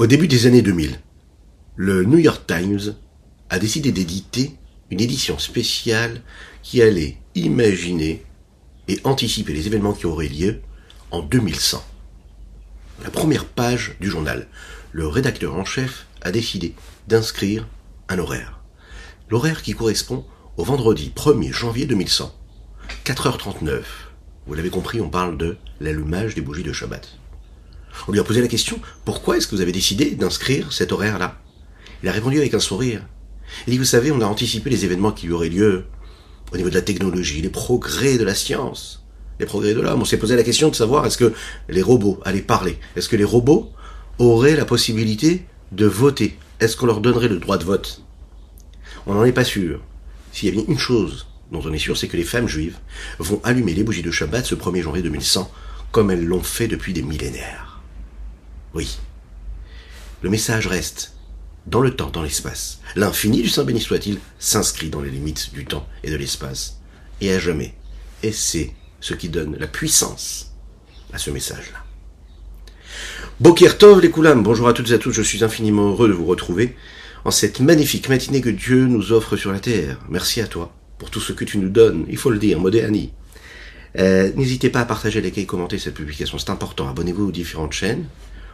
Au début des années 2000, le New York Times a décidé d'éditer une édition spéciale qui allait imaginer et anticiper les événements qui auraient lieu en 2100. La première page du journal, le rédacteur en chef a décidé d'inscrire un horaire. L'horaire qui correspond au vendredi 1er janvier 2100. 4h39. Vous l'avez compris, on parle de l'allumage des bougies de Shabbat. On lui a posé la question, pourquoi est-ce que vous avez décidé d'inscrire cet horaire-là? Il a répondu avec un sourire. Il dit, vous savez, on a anticipé les événements qui auraient lieu au niveau de la technologie, les progrès de la science, les progrès de l'homme. On s'est posé la question de savoir est-ce que les robots allaient parler? Est-ce que les robots auraient la possibilité de voter? Est-ce qu'on leur donnerait le droit de vote? On n'en est pas sûr. S'il y avait une chose dont on est sûr, c'est que les femmes juives vont allumer les bougies de Shabbat ce 1er janvier 2100, comme elles l'ont fait depuis des millénaires. Oui. Le message reste dans le temps, dans l'espace. L'infini du Saint béni soit-il s'inscrit dans les limites du temps et de l'espace, et à jamais. Et c'est ce qui donne la puissance à ce message-là. Boker Tov les Koulam, bonjour à toutes et à tous, je suis infiniment heureux de vous retrouver en cette magnifique matinée que Dieu nous offre sur la terre. Merci à toi pour tout ce que tu nous donnes, il faut le dire, Modéani. Euh, N'hésitez pas à partager, liker et commenter cette publication, c'est important. Abonnez-vous aux différentes chaînes.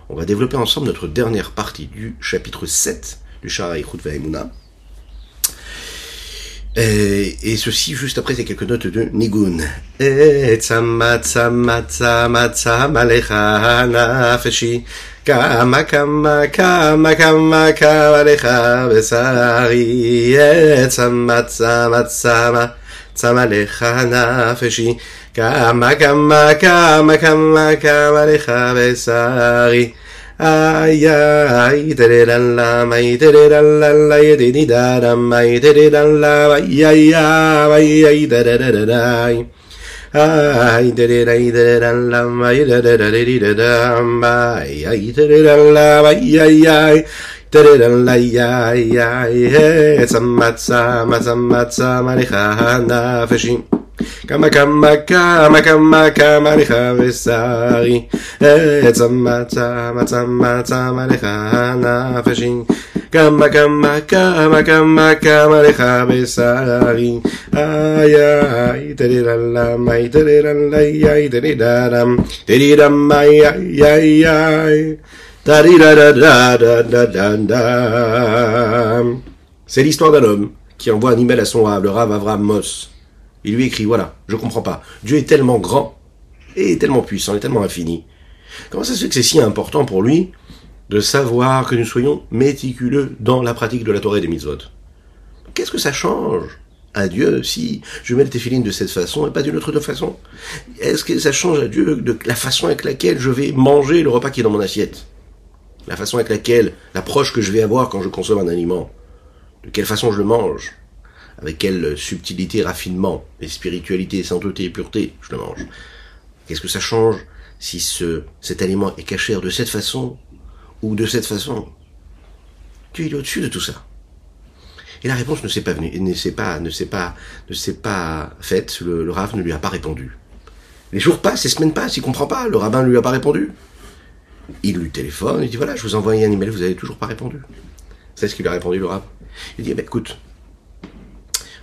On va développer ensemble notre dernière partie du chapitre 7 du Shara Vaimuna. Et, ceci juste après ces quelques notes de Nigun. Nafeshi كما كما كما كما كما لخاب ساغي آي آي تري لالا ماي تري لالا لا يديني دارا ماي تري لالا واي آي آي آي تري لالا داي آي تري لالا ماي تري لالا ماي تري لالا ماي تري لالا ماي تري لالا واي آي آي تري لالا آي آي. آي سمات سما سمات سما لخانا فشي. כמה כמה כמה כמה כמה לך ושרי צמא צמא צמא צמא לך נפשי כמה כמה כמה כמה כמה לך ושרי איי איי תרירלם איי תרירלם איי תרירלם תרירם איי איי איי איי C'est l'histoire d'un homme qui envoie un email à son rave, le rave Avram Moss. Il lui écrit, voilà, je comprends pas. Dieu est tellement grand, et tellement puissant, et tellement infini. Comment ça se fait que c'est si important pour lui de savoir que nous soyons méticuleux dans la pratique de la Torah et des mitzvot? Qu'est-ce que ça change à Dieu si je mets le téphilines de cette façon et pas d'une autre façon? Est-ce que ça change à Dieu de la façon avec laquelle je vais manger le repas qui est dans mon assiette? La façon avec laquelle, l'approche que je vais avoir quand je consomme un aliment? De quelle façon je le mange? Avec quelle subtilité, raffinement, et spiritualité, sainteté et pureté je le mange. Qu'est-ce que ça change si ce, cet aliment est caché de cette façon ou de cette façon? Dieu est au-dessus de tout ça. Et la réponse ne s'est pas venue, ne s'est pas, ne s'est pas, ne s'est pas faite. Le, le ne lui a pas répondu. Les jours passent, les semaines passent, il comprend pas. Le rabbin ne lui a pas répondu. Il lui téléphone, il dit voilà, je vous envoie un email, vous avez toujours pas répondu. C'est ce qu'il a répondu le Rav. Il dit eh ben, écoute,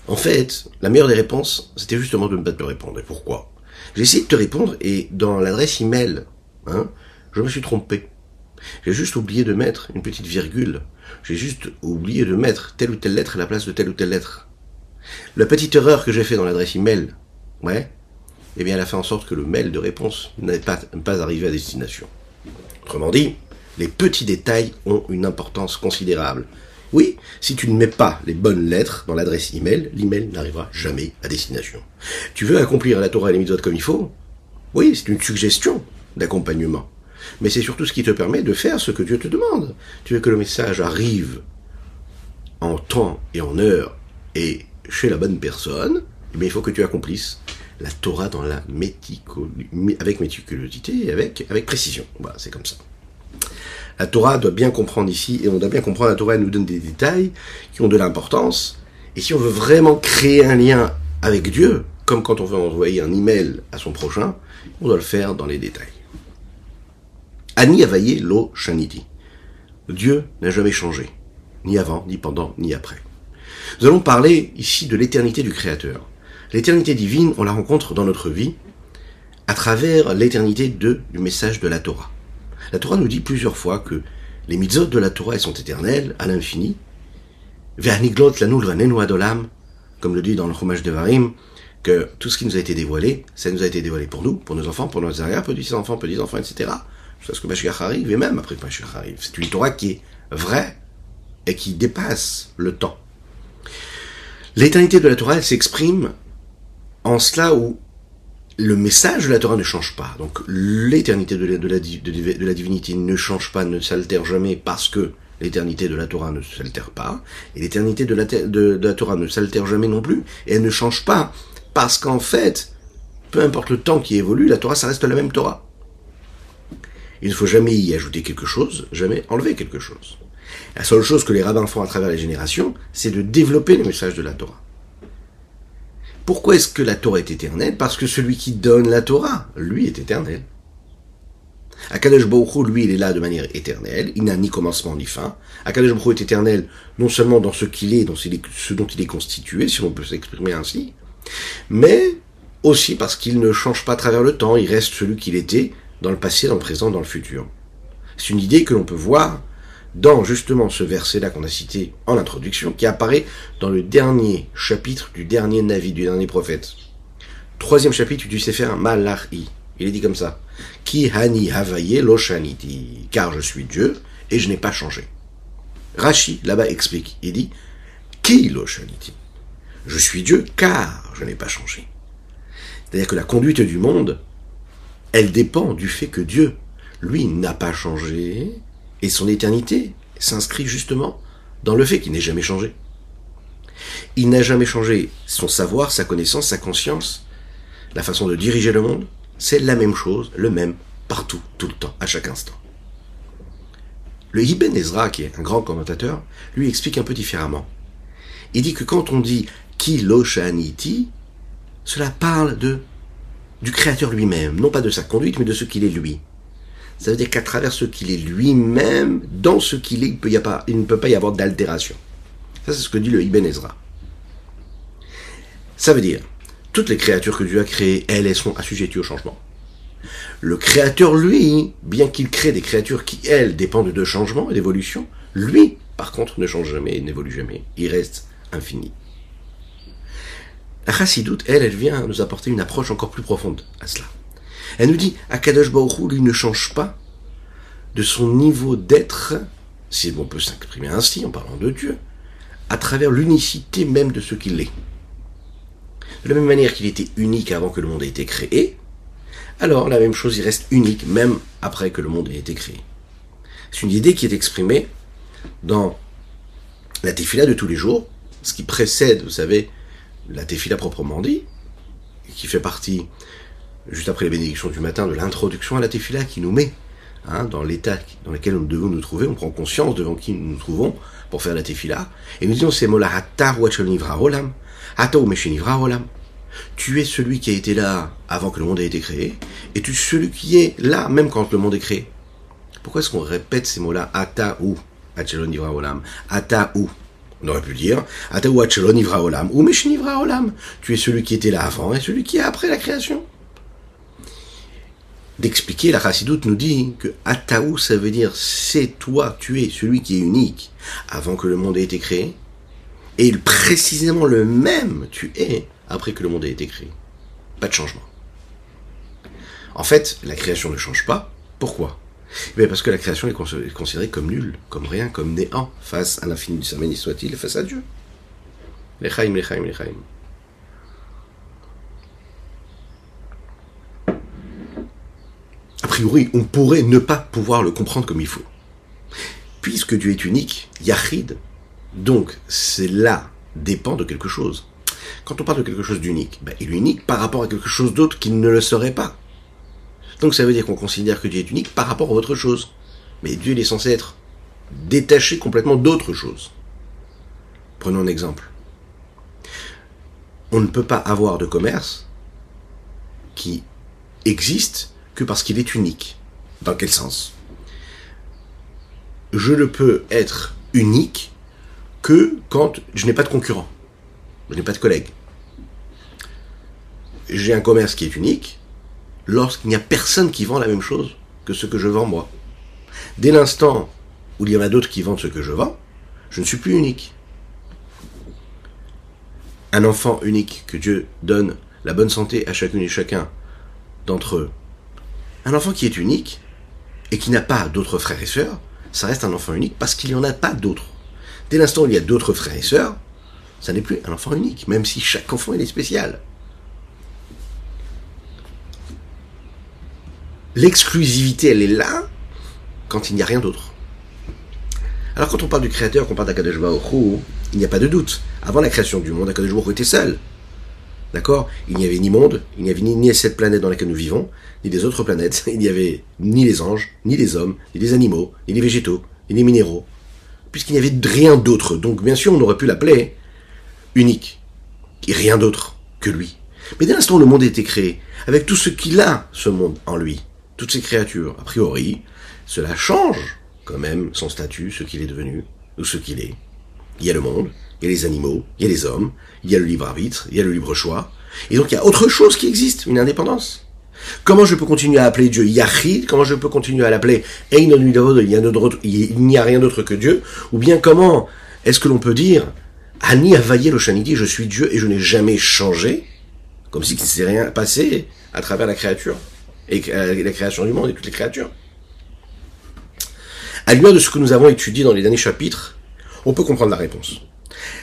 en fait, la meilleure des réponses, c'était justement de ne pas te répondre. Et pourquoi? J'ai essayé de te répondre et dans l'adresse email, hein, je me suis trompé. J'ai juste oublié de mettre une petite virgule. J'ai juste oublié de mettre telle ou telle lettre à la place de telle ou telle lettre. La petite erreur que j'ai fait dans l'adresse email, ouais, eh bien, elle a fait en sorte que le mail de réponse n'ait pas, pas arrivé à destination. Autrement dit, les petits détails ont une importance considérable. Oui, si tu ne mets pas les bonnes lettres dans l'adresse email, l'email n'arrivera jamais à destination. Tu veux accomplir la Torah et les mitzvot comme il faut Oui, c'est une suggestion d'accompagnement. Mais c'est surtout ce qui te permet de faire ce que Dieu te demande. Tu veux que le message arrive en temps et en heure et chez la bonne personne, eh bien, il faut que tu accomplisses la Torah dans la avec méticulosité et avec, avec précision. Voilà, c'est comme ça. La Torah doit bien comprendre ici, et on doit bien comprendre, la Torah nous donne des détails qui ont de l'importance. Et si on veut vraiment créer un lien avec Dieu, comme quand on veut envoyer un email à son prochain, on doit le faire dans les détails. Ani avaye lo shaniti. Dieu n'a jamais changé, ni avant, ni pendant, ni après. Nous allons parler ici de l'éternité du Créateur. L'éternité divine, on la rencontre dans notre vie à travers l'éternité du message de la Torah. La Torah nous dit plusieurs fois que les mitzvot de la Torah sont éternelles, à l'infini. Verniglot lanul adolam, comme le dit dans le Chumash de Varim, que tout ce qui nous a été dévoilé, ça nous a été dévoilé pour nous, pour nos enfants, pour nos arrière petits-enfants, petits-enfants, etc. Jusqu'à ce que Mashiach arrive, et même après que Mashiach arrive. C'est une Torah qui est vraie et qui dépasse le temps. L'éternité de la Torah, elle s'exprime en cela où le message de la Torah ne change pas. Donc l'éternité de la, divinité ne change pas, ne s'altère jamais parce que l'éternité de la Torah ne s'altère pas. Et l'éternité de la, de, la Torah ne s'altère jamais non plus. Et elle ne change pas parce qu'en fait, peu importe le temps qui évolue, la Torah, ça reste la même Torah. Il ne faut jamais y ajouter quelque chose, jamais enlever quelque chose. La seule chose que les rabbins font à travers les générations, c'est de développer le message de la Torah. Pourquoi est-ce que la Torah est éternelle? Parce que celui qui donne la Torah, lui, est éternel. Akadosh Baruch lui, il est là de manière éternelle, il n'a ni commencement ni fin. Akadosh Baruch est éternel non seulement dans ce qu'il est, dans ce dont il est constitué, si on peut s'exprimer ainsi, mais aussi parce qu'il ne change pas à travers le temps, il reste celui qu'il était dans le passé, dans le présent, dans le futur. C'est une idée que l'on peut voir dans justement ce verset-là qu'on a cité en introduction, qui apparaît dans le dernier chapitre du dernier Navi, du dernier prophète. Troisième chapitre du Sefer Malachi. Il est dit comme ça. Ki hani havaye loshaniti. Car je suis Dieu et je n'ai pas changé. Rashi, là-bas, explique. Il dit Ki loshaniti. Je suis Dieu car je n'ai pas changé. C'est-à-dire que la conduite du monde, elle dépend du fait que Dieu, lui, n'a pas changé et son éternité s'inscrit justement dans le fait qu'il n'ait jamais changé. Il n'a jamais changé son savoir, sa connaissance, sa conscience, la façon de diriger le monde. C'est la même chose, le même, partout, tout le temps, à chaque instant. Le Ibn Ezra, qui est un grand commentateur, lui explique un peu différemment. Il dit que quand on dit Ki Loshaniti, cela parle du créateur lui-même, non pas de sa conduite, mais de ce qu'il est lui. Ça veut dire qu'à travers ce qu'il est lui-même, dans ce qu'il est, il, ne peut pas y avoir d'altération. Ça, c'est ce que dit le Ibn Ezra. Ça veut dire, toutes les créatures que Dieu a créées, elles, elles sont assujetties au changement. Le créateur, lui, bien qu'il crée des créatures qui, elles, dépendent de changement et d'évolution, lui, par contre, ne change jamais, n'évolue jamais. Il reste infini. La chassidoute, elle, elle vient nous apporter une approche encore plus profonde à cela. Elle nous dit, Akadosh Baruch lui, ne change pas de son niveau d'être, si on peut s'exprimer ainsi en parlant de Dieu, à travers l'unicité même de ce qu'il est. De la même manière qu'il était unique avant que le monde ait été créé, alors la même chose, il reste unique même après que le monde ait été créé. C'est une idée qui est exprimée dans la tefila de tous les jours, ce qui précède, vous savez, la tefila proprement dit, qui fait partie juste après les bénédictions du matin, de l'introduction à la tefila qui nous met hein, dans l'état dans lequel nous devons nous trouver. On prend conscience devant qui nous nous trouvons pour faire la tefila. Et nous disons ces mots-là, olam, olam. Tu es celui qui a été là avant que le monde ait été créé, et tu es celui qui est là même quand le monde est créé. Pourquoi est-ce qu'on répète ces mots-là Ata ou olam? Ata ou? On aurait pu dire Ata ou olam ou olam. Tu es celui qui était là avant et celui qui est après la création d'expliquer, la chassidoute nous dit que Ataou, ça veut dire c'est toi, tu es celui qui est unique avant que le monde ait été créé, et précisément le même tu es après que le monde ait été créé. Pas de changement. En fait, la création ne change pas. Pourquoi? Eh Parce que la création est considérée comme nulle, comme rien, comme néant, face à l'infini du Saméni soit-il, face à Dieu. Priori, on pourrait ne pas pouvoir le comprendre comme il faut. Puisque Dieu est unique, Yahid, donc cela dépend de quelque chose. Quand on parle de quelque chose d'unique, ben, il est unique par rapport à quelque chose d'autre qui ne le serait pas. Donc ça veut dire qu'on considère que Dieu est unique par rapport à autre chose. Mais Dieu il est censé être détaché complètement d'autre chose. Prenons un exemple. On ne peut pas avoir de commerce qui existe que parce qu'il est unique. Dans quel sens? Je ne peux être unique que quand je n'ai pas de concurrent, je n'ai pas de collègue. J'ai un commerce qui est unique lorsqu'il n'y a personne qui vend la même chose que ce que je vends moi. Dès l'instant où il y en a d'autres qui vendent ce que je vends, je ne suis plus unique. Un enfant unique que Dieu donne la bonne santé à chacune et chacun d'entre eux. Un enfant qui est unique et qui n'a pas d'autres frères et sœurs, ça reste un enfant unique parce qu'il n'y en a pas d'autres. Dès l'instant où il y a d'autres frères et sœurs, ça n'est plus un enfant unique, même si chaque enfant est spécial. L'exclusivité, elle est là quand il n'y a rien d'autre. Alors quand on parle du Créateur, qu'on parle d'Akadosh Baruch il n'y a pas de doute. Avant la création du monde, Akadosh était seul. D'accord? Il n'y avait ni monde, il n'y avait ni, cette planète dans laquelle nous vivons, ni des autres planètes. Il n'y avait ni les anges, ni les hommes, ni les animaux, ni les végétaux, ni les minéraux. Puisqu'il n'y avait rien d'autre. Donc bien sûr, on aurait pu l'appeler unique. Et rien d'autre que lui. Mais dès l'instant où le monde a été créé, avec tout ce qu'il a, ce monde, en lui, toutes ces créatures, a priori, cela change quand même son statut, ce qu'il est devenu, ou ce qu'il est. Il y a le monde, il y a les animaux, il y a les hommes, il y a le libre arbitre, il y a le libre choix. Et donc il y a autre chose qui existe, une indépendance. Comment je peux continuer à appeler Dieu Yahid? Comment je peux continuer à l'appeler il n'y a rien d'autre que Dieu Ou bien comment est-ce que l'on peut dire Ani Avaye le je suis Dieu et je n'ai jamais changé? Comme si ne s'est rien passé à travers la créature et la création du monde et toutes les créatures. À lumière de ce que nous avons étudié dans les derniers chapitres, on peut comprendre la réponse.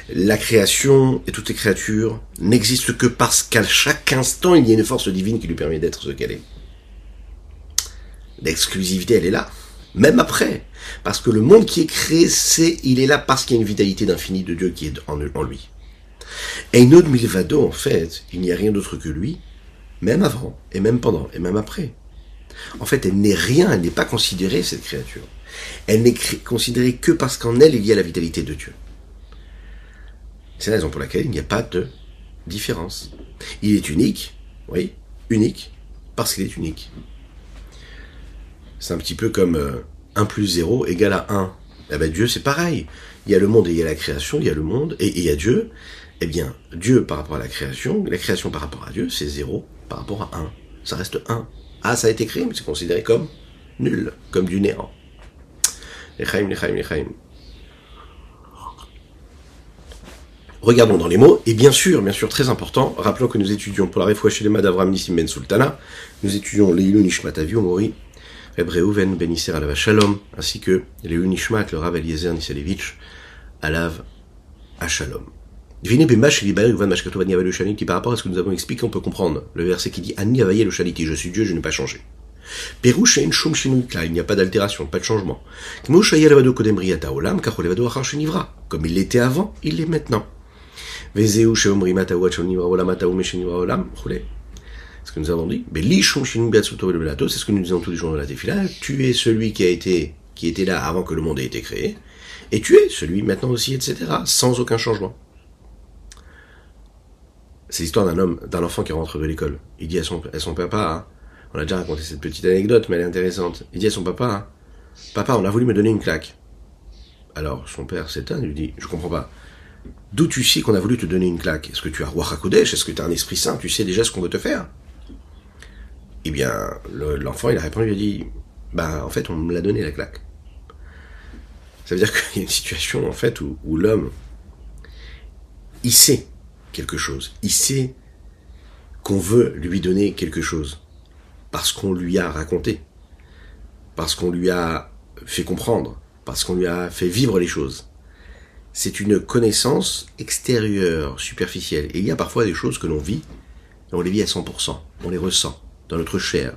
La création et toutes les créatures n'existent que parce qu'à chaque instant, il y a une force divine qui lui permet d'être ce qu'elle est. L'exclusivité, elle est là. Même après. Parce que le monde qui est créé, c'est, il est là parce qu'il y a une vitalité d'infini de Dieu qui est en, lui. Et autre Milvado, en fait, il n'y a rien d'autre que lui, même avant, et même pendant, et même après. En fait, elle n'est rien, elle n'est pas considérée, cette créature. Elle n'est considérée que parce qu'en elle, il y a la vitalité de Dieu. C'est la raison pour laquelle il n'y a pas de différence. Il est unique, oui, unique, parce qu'il est unique. C'est un petit peu comme 1 euh, plus 0 égale à 1. Eh ben Dieu, c'est pareil. Il y a le monde et il y a la création, il y a le monde et, il y a Dieu. Eh bien, Dieu par rapport à la création, la création par rapport à Dieu, c'est 0 par rapport à 1. Ça reste 1. Ah, ça a été créé, mais c'est considéré comme nul, comme du néant. Lechaim, lechaim, lechaim. Regardons dans les mots, et bien sûr, bien sûr, très important, rappelons que nous étudions pour la les d'Avram Nissim Ben Sultana, nous étudions les Nishmat Aviu Mori, Rebreuven Ben Isser Alav Shalom, ainsi que les Nishmat, le Rav Eliezer Nisalevich, Alav Shalom. Devinez Bemash et Van Mashkato Vani le Shaliti, par rapport à ce que nous avons expliqué, on peut comprendre le verset qui dit Ani Avaye le je suis Dieu, je n'ai pas changé. Et il n'y a pas d'altération, pas de changement. Comme il l'était avant, il l'est maintenant. Ce que nous avons dit, c'est ce que nous disons tous les jours dans la défilade, tu es celui qui a été, qui était là avant que le monde ait été créé, et tu es celui maintenant aussi, etc., sans aucun changement. C'est l'histoire d'un homme, d'un enfant qui rentre de l'école. Il dit à son, à son papa, hein, on a déjà raconté cette petite anecdote, mais elle est intéressante. Il dit à son papa, hein, papa, on a voulu me donner une claque. Alors, son père s'étonne, lui dit, je comprends pas. D'où tu sais qu'on a voulu te donner une claque? Est-ce que tu as roi Est-ce que tu as un esprit saint? Tu sais déjà ce qu'on veut te faire? Eh bien, l'enfant, il a répondu, il a dit, bah, en fait, on me l'a donné la claque. Ça veut dire qu'il y a une situation, en fait, où l'homme, il sait quelque chose. Il sait qu'on veut lui donner quelque chose. Parce qu'on lui a raconté. Parce qu'on lui a fait comprendre. Parce qu'on lui a fait vivre les choses c'est une connaissance extérieure, superficielle. Et il y a parfois des choses que l'on vit, on les vit à 100%, on les ressent dans notre chair.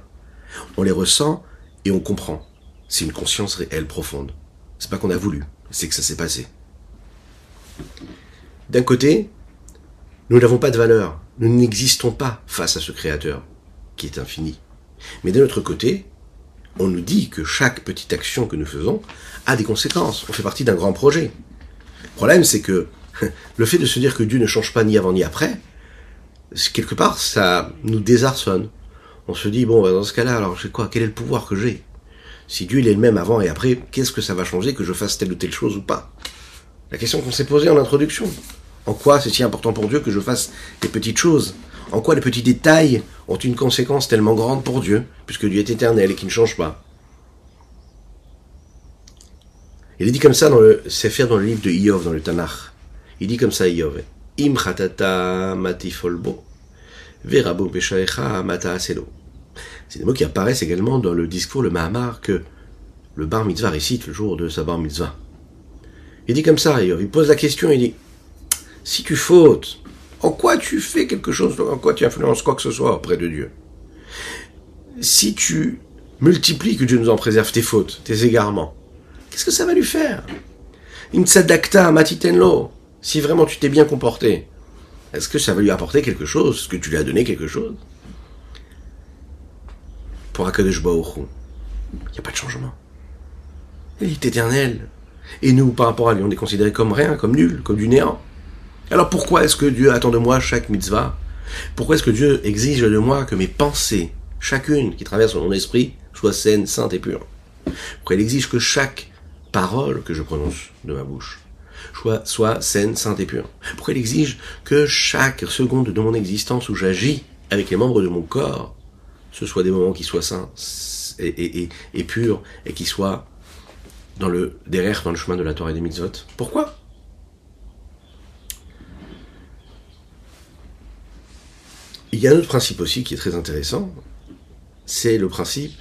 On les ressent et on comprend. C'est une conscience réelle, profonde. C'est pas qu'on a voulu, c'est que ça s'est passé. D'un côté, nous n'avons pas de valeur, nous n'existons pas face à ce Créateur, qui est infini. Mais d'un autre côté, on nous dit que chaque petite action que nous faisons a des conséquences. On fait partie d'un grand projet. Le problème, c'est que le fait de se dire que Dieu ne change pas ni avant ni après, quelque part, ça nous désarçonne. On se dit, bon, bah, dans ce cas-là, alors j'ai quoi? Quel est le pouvoir que j'ai? Si Dieu il est le même avant et après, qu'est-ce que ça va changer que je fasse telle ou telle chose ou pas? La question qu'on s'est posée en introduction. En quoi c'est si important pour Dieu que je fasse des petites choses? En quoi les petits détails ont une conséquence tellement grande pour Dieu, puisque Dieu est éternel et qui ne change pas? Il est dit comme ça dans le dans le livre de Iov, dans le Tanakh. Il dit comme ça Iov. Im matifolbo, verabo mata aselo. C'est des mots qui apparaissent également dans le discours, le Mahamar, que le bar mitzvah récite le jour de sa bar mitzvah. Il dit comme ça, il pose la question, il dit, si tu fautes, en quoi tu fais quelque chose, en quoi tu influences quoi que ce soit auprès de Dieu? Si tu multiplies, que Dieu nous en préserve tes fautes, tes égarements, qu'est-ce que ça va lui faire? Une tzadakta matitenlo, si vraiment tu t'es bien comporté, est-ce que ça va lui apporter quelque chose? Est-ce que tu lui as donné quelque chose? Pour Akadosh il n'y a pas de changement. Il est éternel. Et nous, par rapport à lui, on est considéré comme rien, comme nul, comme du néant. Alors pourquoi est-ce que Dieu attend de moi chaque mitzvah? Pourquoi est-ce que Dieu exige de moi que mes pensées, chacune qui traverse mon esprit, soient saines, saintes et pures? Pourquoi il exige que chaque parole que je prononce de ma bouche. Soit, soit saine, sainte et pure. Pourquoi il exige que chaque seconde de mon existence où j'agis avec les membres de mon corps, ce soit des moments qui soient saints et, purs et qui soient derrière, dans le chemin de la Torah et des mitzvot? Pourquoi? Il y a un autre principe aussi qui est très intéressant, c'est le principe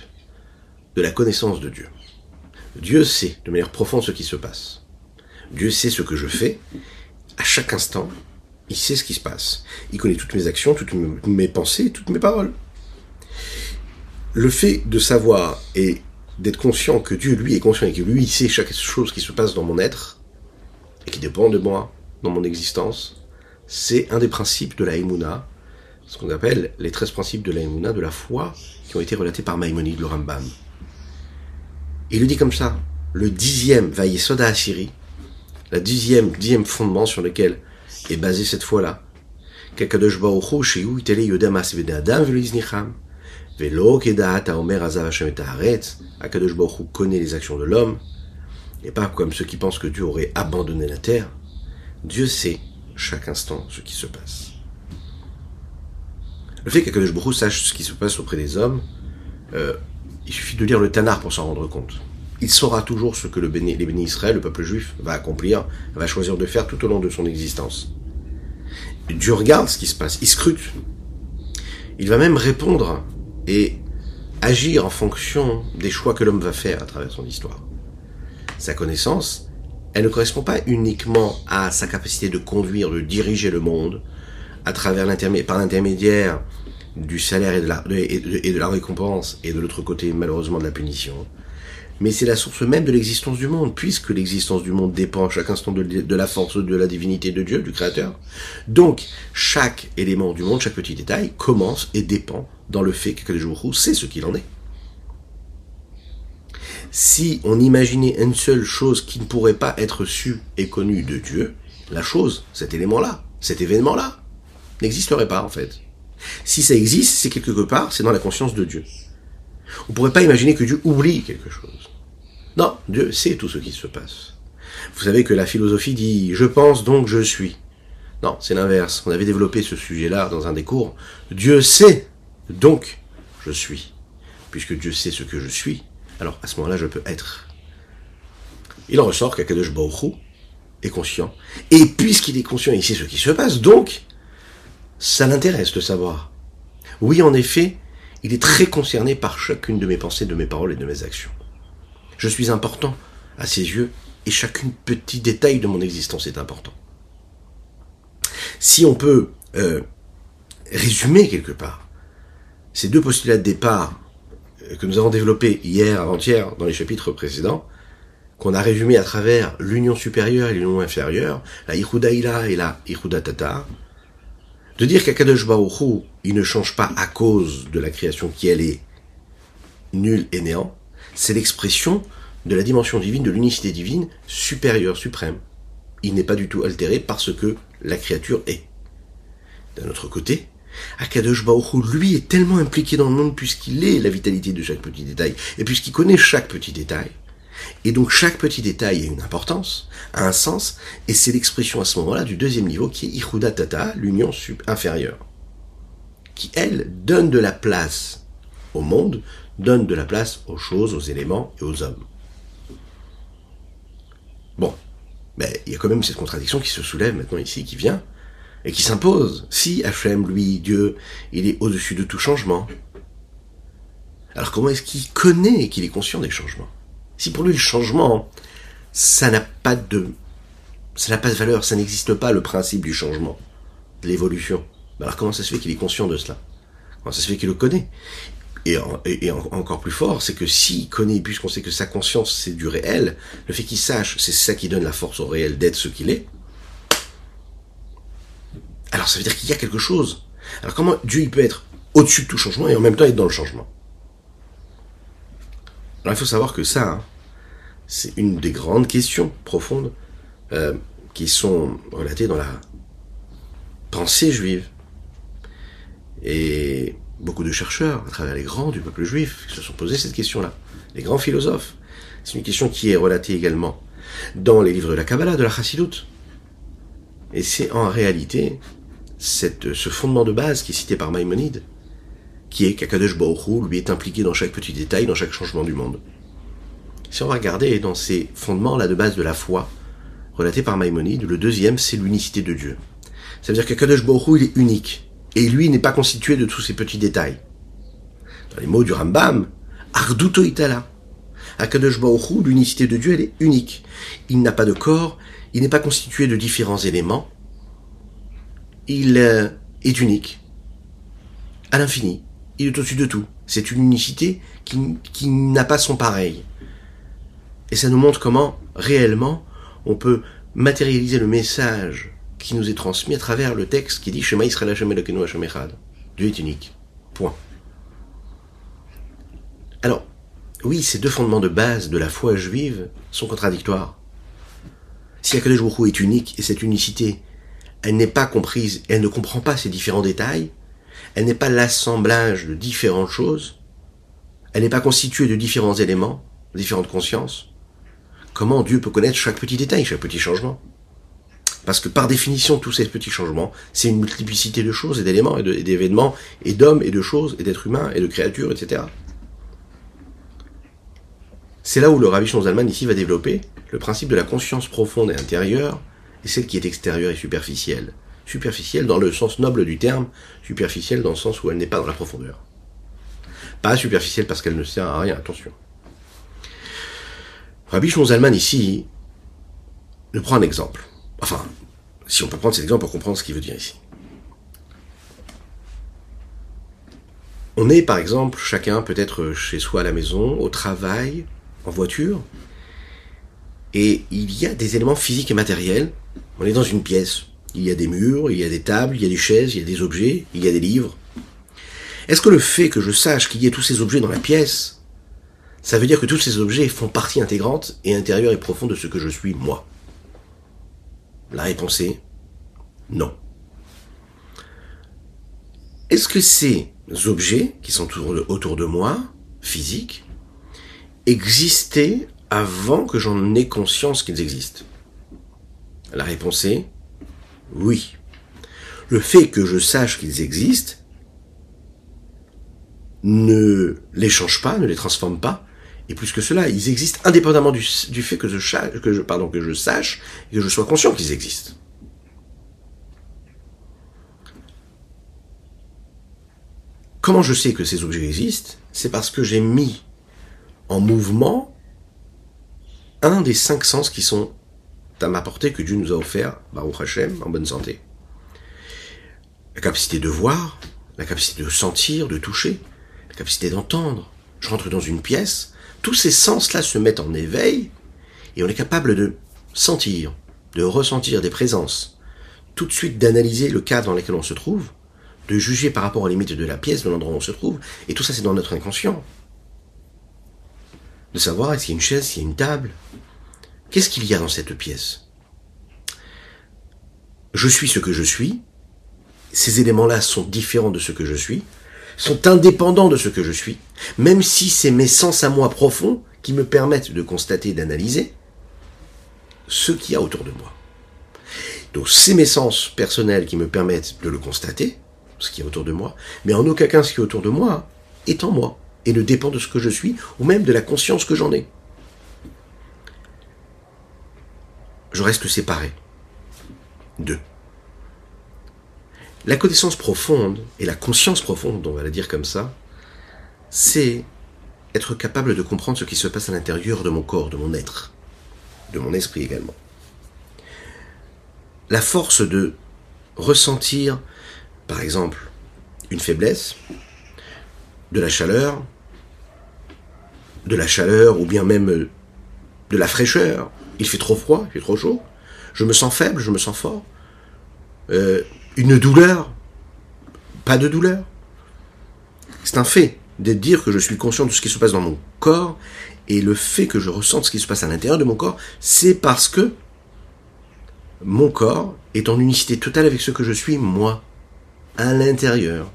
de la connaissance de Dieu. Dieu sait de manière profonde ce qui se passe. Dieu sait ce que je fais. À chaque instant, il sait ce qui se passe. Il connaît toutes mes actions, toutes mes pensées, toutes mes paroles. Le fait de savoir et d'être conscient que Dieu, lui, est conscient et que lui, il sait chaque chose qui se passe dans mon être et qui dépend de moi, dans mon existence, c'est un des principes de la Emouna, ce qu'on appelle les 13 principes de la Emouna, de la foi, qui ont été relatés par Maïmonide, le Rambam. Il le dit comme ça, le dixième Soda Assyrie, la dixième, dixième fondement sur lequel est basé cette foi-là. Kakadosh Yodam Adam Velo Kedaat Omer connaît les actions de l'homme, et pas comme ceux qui pensent que Dieu aurait abandonné la terre. Dieu sait chaque instant ce qui se passe. Le fait qu'Akadosh Baruch sache ce qui se passe auprès des hommes, euh, il suffit de lire le Tanar pour s'en rendre compte il saura toujours ce que le béni, les bénis Israël, le peuple juif, va accomplir, va choisir de faire tout au long de son existence. Dieu regarde ce qui se passe, il scrute. Il va même répondre et agir en fonction des choix que l'homme va faire à travers son histoire. Sa connaissance, elle ne correspond pas uniquement à sa capacité de conduire, de diriger le monde, à travers par l'intermédiaire du salaire et de, la, récompense, et de l'autre côté, malheureusement, de la punition mais c'est la source même de l'existence du monde, puisque l'existence du monde dépend à chaque instant de, la force de la divinité de Dieu, du Créateur. Donc, chaque élément du monde, chaque petit détail, commence et dépend dans le fait que jours sait ce qu'il en est. Si on imaginait une seule chose qui ne pourrait pas être su et connue de Dieu, la chose, cet élément-là, cet événement-là, n'existerait pas en fait. Si ça existe, c'est quelque part, c'est dans la conscience de Dieu. On ne pourrait pas imaginer que Dieu oublie quelque chose. Non, Dieu sait tout ce qui se passe. Vous savez que la philosophie dit je pense donc je suis. Non, c'est l'inverse. On avait développé ce sujet-là dans un des cours. Dieu sait donc je suis. Puisque Dieu sait ce que je suis, alors à ce moment-là je peux être. Il en ressort qu'Akadosh Baruch est conscient. Et puisqu'il est conscient, il sait ce qui se passe, donc ça l'intéresse de savoir. Oui, en effet, il est très concerné par chacune de mes pensées, de mes paroles et de mes actions. Je suis important à ses yeux et chacun petit détail de mon existence est important. Si on peut euh, résumer quelque part ces deux postulats de départ euh, que nous avons développés hier, avant-hier, dans les chapitres précédents, qu'on a résumé à travers l'union supérieure et l'union inférieure, la Ihudaïla et la Tata, de dire qu'Akadosh il ne change pas à cause de la création qui elle est nulle et néant, c'est l'expression de la dimension divine, de l'unicité divine supérieure, suprême. Il n'est pas du tout altéré parce que la créature est. D'un autre côté, Akadosh Baruch Hu, lui, est tellement impliqué dans le monde puisqu'il est la vitalité de chaque petit détail et puisqu'il connaît chaque petit détail. Et donc chaque petit détail a une importance, a un sens, et c'est l'expression à ce moment-là du deuxième niveau qui est Ichuda Tata, l'union inférieure, qui, elle, donne de la place au monde, donne de la place aux choses, aux éléments et aux hommes. Bon, mais il y a quand même cette contradiction qui se soulève maintenant ici, qui vient, et qui s'impose. Si Hachem, lui, Dieu, il est au-dessus de tout changement, alors comment est-ce qu'il connaît et qu'il est conscient des changements? Si pour lui le changement, ça n'a pas de, ça n'a pas de valeur, ça n'existe pas le principe du changement, de l'évolution. Alors comment ça se fait qu'il est conscient de cela? Comment ça se fait qu'il le connaît? Et, encore plus fort, c'est que s'il connaît, puisqu'on sait que sa conscience c'est du réel, le fait qu'il sache, c'est ça qui donne la force au réel d'être ce qu'il est, alors ça veut dire qu'il y a quelque chose. Alors comment Dieu il peut être au-dessus de tout changement et en même temps être dans le changement? Alors il faut savoir que ça, hein, c'est une des grandes questions profondes euh, qui sont relatées dans la pensée juive. Et beaucoup de chercheurs, à travers les grands du peuple juif, se sont posés cette question-là. Les grands philosophes. C'est une question qui est relatée également dans les livres de la Kabbalah, de la Chassidut. Et c'est en réalité ce fondement de base qui est cité par Maïmonide, qui est qu'Akadosh Baruch lui est impliqué dans chaque petit détail, dans chaque changement du monde. Si on va regarder dans ces fondements-là de base de la foi, relatés par Maïmonide, le deuxième, c'est l'unicité de Dieu. Ça veut dire qu'Akadosh Baruch il est unique. Et lui n'est pas constitué de tous ces petits détails. Dans les mots du Rambam, Arduto Itala. Akadosh Baruch l'unicité de Dieu, elle est unique. Il n'a pas de corps, il n'est pas constitué de différents éléments, il euh, est unique, à l'infini. Il est au-dessus de tout. C'est une unicité qui n'a pas son pareil. Et ça nous montre comment, réellement, on peut matérialiser le message qui nous est transmis à travers le texte qui dit Shema Israël Hashem Elokeinu Hashem. Dieu est unique. Point. Alors, oui, ces deux fondements de base de la foi juive sont contradictoires. Si Akadosh Baruch est unique et cette unicité elle n'est pas comprise, elle ne comprend pas ces différents détails, elle n'est pas l'assemblage de différentes choses, elle n'est pas constituée de différents éléments, différentes consciences. Comment Dieu peut connaître chaque petit détail, chaque petit changement Parce que par définition, tous ces petits changements, c'est une multiplicité de choses et d'éléments et d'événements et d'hommes et de choses et d'êtres humains et de créatures, etc. C'est là où le Rabbi Zalman ici va développer le principe de la conscience profonde et intérieure et celle qui est extérieure et superficielle. Superficielle dans le sens noble du terme, superficielle dans le sens où elle n'est pas dans la profondeur. Pas superficielle parce qu'elle ne sert à rien, attention. Rabbi Zalman ici nous prend un exemple. Enfin, si on peut prendre cet exemple pour comprendre ce qu'il veut dire ici. On est par exemple chacun peut-être chez soi à la maison, au travail, en voiture, et il y a des éléments physiques et matériels. On est dans une pièce. Il y a des murs, il y a des tables, il y a des chaises, il y a des objets, il y a des livres. Est-ce que le fait que je sache qu'il y ait tous ces objets dans la pièce, ça veut dire que tous ces objets font partie intégrante et intérieure et profonde de ce que je suis moi La réponse est non. Est-ce que ces objets qui sont autour de moi, physiques, existaient avant que j'en ai conscience qu'ils existent? La réponse est oui. Le fait que je sache qu'ils existent ne les change pas, ne les transforme pas. Et plus que cela, ils existent indépendamment du, fait que je, que, je, sache et que je sois conscient qu'ils existent. Comment je sais que ces objets existent? C'est parce que j'ai mis en mouvement un des cinq sens qui sont à ma portée que Dieu nous a offert, Baruch Hashem, en bonne santé. La capacité de voir, la capacité de sentir, de toucher, la capacité d'entendre. Je rentre dans une pièce, tous ces sens-là se mettent en éveil et on est capable de sentir, de ressentir des présences, tout de suite d'analyser le cadre dans lequel on se trouve, de juger par rapport aux limites de la pièce, de l'endroit où on se trouve, et tout ça c'est dans notre inconscient de savoir est-ce qu'il y a une chaise, s'il y a une table? Qu'est-ce qu'il y a dans cette pièce? Je suis ce que je suis, ces éléments-là sont différents de ce que je suis, sont indépendants de ce que je suis, même si c'est mes sens à moi profonds qui me permettent de constater, d'analyser ce qu'il y a autour de moi. Donc c'est mes sens personnels qui me permettent de le constater, ce qu'il y a autour de moi, mais en aucun cas ce qui est autour de moi est en moi et ne dépend de ce que je suis ou même de la conscience que j'en ai. Je reste séparé d'eux. La connaissance profonde et la conscience profonde, on va la dire comme ça, c'est être capable de comprendre ce qui se passe à l'intérieur de mon corps, de mon être, de mon esprit également. La force de ressentir, par exemple, une faiblesse, de la chaleur, de la chaleur ou bien même de la fraîcheur. Il fait trop froid, il fait trop chaud. Je me sens faible, je me sens fort. Euh, une douleur, pas de douleur. C'est un fait de dire que je suis conscient de ce qui se passe dans mon corps et le fait que je ressente ce qui se passe à l'intérieur de mon corps, c'est parce que mon corps est en unicité totale avec ce que je suis moi, à l'intérieur.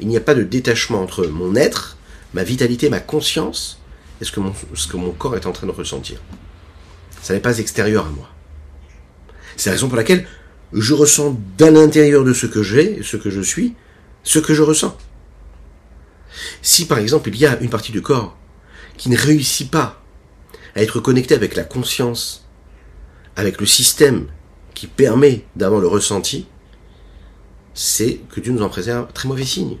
Il n'y a pas de détachement entre mon être, ma vitalité, ma conscience, et ce que mon, corps est en train de ressentir. Ça n'est pas extérieur à moi. C'est la raison pour laquelle je ressens d'à l'intérieur de ce que j'ai, ce que je suis, ce que je ressens. Si par exemple il y a une partie du corps qui ne réussit pas à être connectée avec la conscience, avec le système qui permet d'avoir le ressenti, c'est que Dieu nous en préserve très mauvais signe.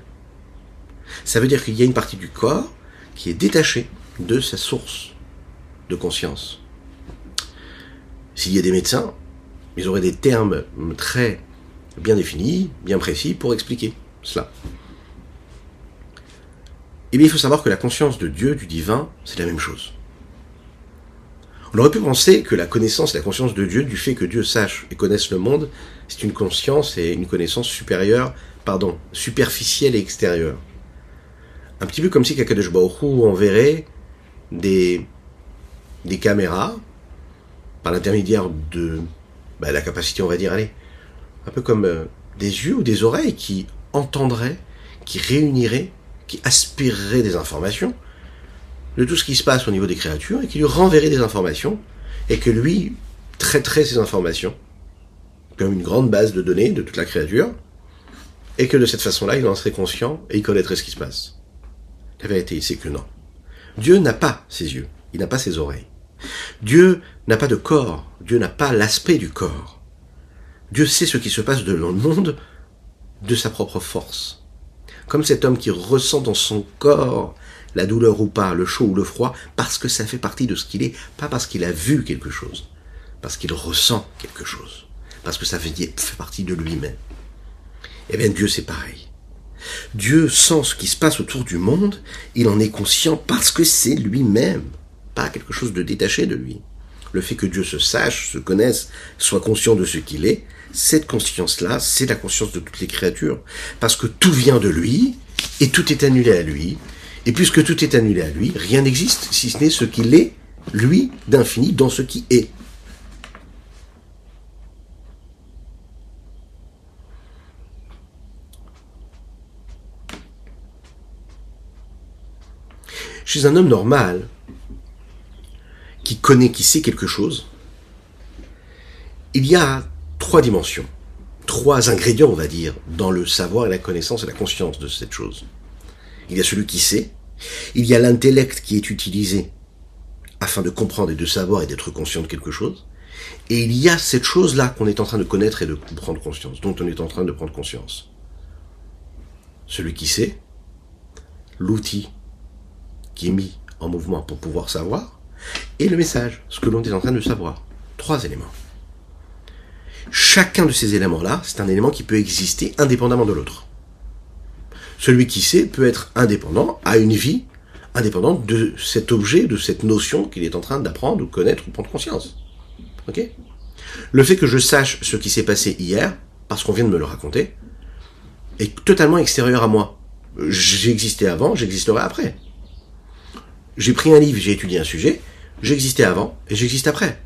Ça veut dire qu'il y a une partie du corps qui est détachée de sa source de conscience. S'il y a des médecins, ils auraient des termes très bien définis, bien précis pour expliquer cela. Eh bien, il faut savoir que la conscience de Dieu, du divin, c'est la même chose. On aurait pu penser que la connaissance et la conscience de Dieu, du fait que Dieu sache et connaisse le monde, c'est une conscience et une connaissance supérieure, pardon, superficielle et extérieure. Un petit peu comme si Kakadosh Baruch enverrait des, des caméras par l'intermédiaire de bah, la capacité, on va dire, allez, un peu comme euh, des yeux ou des oreilles qui entendraient, qui réuniraient, qui aspireraient des informations de tout ce qui se passe au niveau des créatures et qui lui renverrait des informations et que lui traiterait ces informations comme une grande base de données de toute la créature et que de cette façon-là, il en serait conscient et il connaîtrait ce qui se passe. La vérité, c'est que non. Dieu n'a pas ses yeux, il n'a pas ses oreilles. Dieu n'a pas de corps, Dieu n'a pas l'aspect du corps. Dieu sait ce qui se passe dans le monde de sa propre force. Comme cet homme qui ressent dans son corps la douleur ou pas, le chaud ou le froid, parce que ça fait partie de ce qu'il est, pas parce qu'il a vu quelque chose, parce qu'il ressent quelque chose, parce que ça fait, fait partie de lui-même. Eh bien Dieu c'est pareil. Dieu sent ce qui se passe autour du monde, il en est conscient parce que c'est lui-même, pas quelque chose de détaché de lui. Le fait que Dieu se sache, se connaisse, soit conscient de ce qu'il est, cette conscience-là, c'est la conscience de toutes les créatures. Parce que tout vient de lui, et tout est annulé à lui, et puisque tout est annulé à lui, rien n'existe si ce n'est ce qu'il est, lui, d'infini, dans ce qui est. Chez un homme normal, qui connaît, qui sait quelque chose, il y a trois dimensions, trois ingrédients, on va dire, dans le savoir et la connaissance et la conscience de cette chose il y a celui qui sait, il y a l'intellect qui est utilisé afin de comprendre et de savoir et d'être conscient de quelque chose, et il y a cette chose-là qu'on est en train de connaître et de prendre conscience, dont on est en train de prendre conscience. Celui qui sait, l'outil qui est mis en mouvement pour pouvoir savoir, et le message, ce que l'on est en train de savoir. Trois éléments. Chacun de ces éléments-là, c'est un élément qui peut exister indépendamment de l'autre. Celui qui sait peut être indépendant, a une vie indépendante de cet objet, de cette notion qu'il est en train d'apprendre ou connaître ou prendre conscience. Ok? Le fait que je sache ce qui s'est passé hier, parce qu'on vient de me le raconter, est totalement extérieur à moi. J'existais avant, j'existerai après. J'ai pris un livre, j'ai étudié un sujet, j'existais avant et j'existe après.